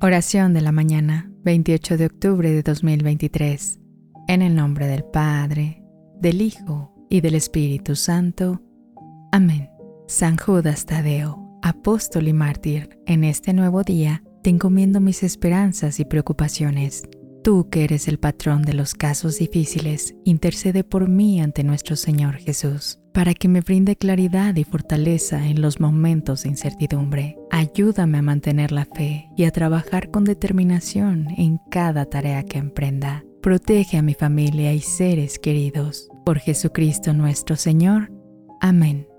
Oración de la mañana, 28 de octubre de 2023. En el nombre del Padre, del Hijo y del Espíritu Santo. Amén. San Judas Tadeo, apóstol y mártir, en este nuevo día te encomiendo mis esperanzas y preocupaciones. Tú que eres el patrón de los casos difíciles, intercede por mí ante nuestro Señor Jesús, para que me brinde claridad y fortaleza en los momentos de incertidumbre. Ayúdame a mantener la fe y a trabajar con determinación en cada tarea que emprenda. Protege a mi familia y seres queridos. Por Jesucristo nuestro Señor. Amén.